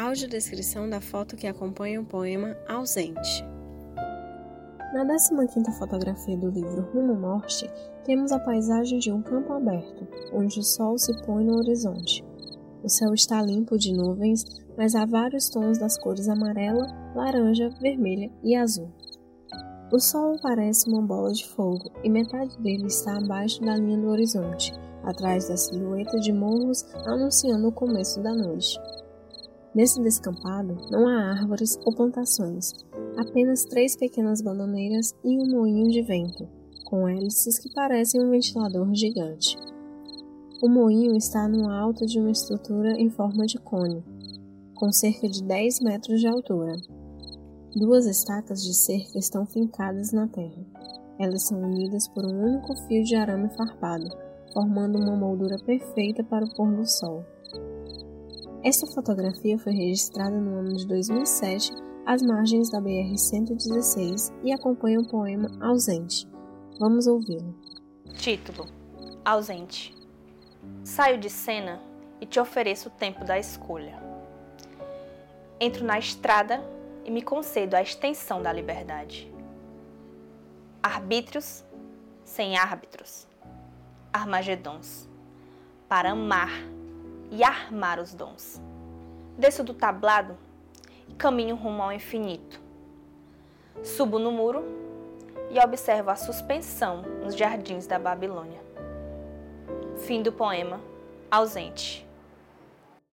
Audiodescrição da foto que acompanha o poema Ausente. Na 15ª fotografia do livro Rumo Norte, temos a paisagem de um campo aberto, onde o sol se põe no horizonte. O céu está limpo de nuvens, mas há vários tons das cores amarela, laranja, vermelha e azul. O sol parece uma bola de fogo e metade dele está abaixo da linha do horizonte, atrás da silhueta de morros anunciando o começo da noite. Nesse descampado não há árvores ou plantações, apenas três pequenas bananeiras e um moinho de vento, com hélices que parecem um ventilador gigante. O moinho está no alto de uma estrutura em forma de cone, com cerca de 10 metros de altura. Duas estacas de cerca estão fincadas na terra. Elas são unidas por um único fio de arame farpado, formando uma moldura perfeita para o pôr do sol. Esta fotografia foi registrada no ano de 2007 às margens da BR-116 e acompanha o poema Ausente. Vamos ouvi-lo. Título: Ausente. Saio de cena e te ofereço o tempo da escolha. Entro na estrada e me concedo a extensão da liberdade. Arbítrios sem árbitros. Armagedons. Para amar e armar os dons. Desço do tablado e caminho rumo ao infinito. Subo no muro e observo a suspensão nos jardins da Babilônia. Fim do poema Ausente.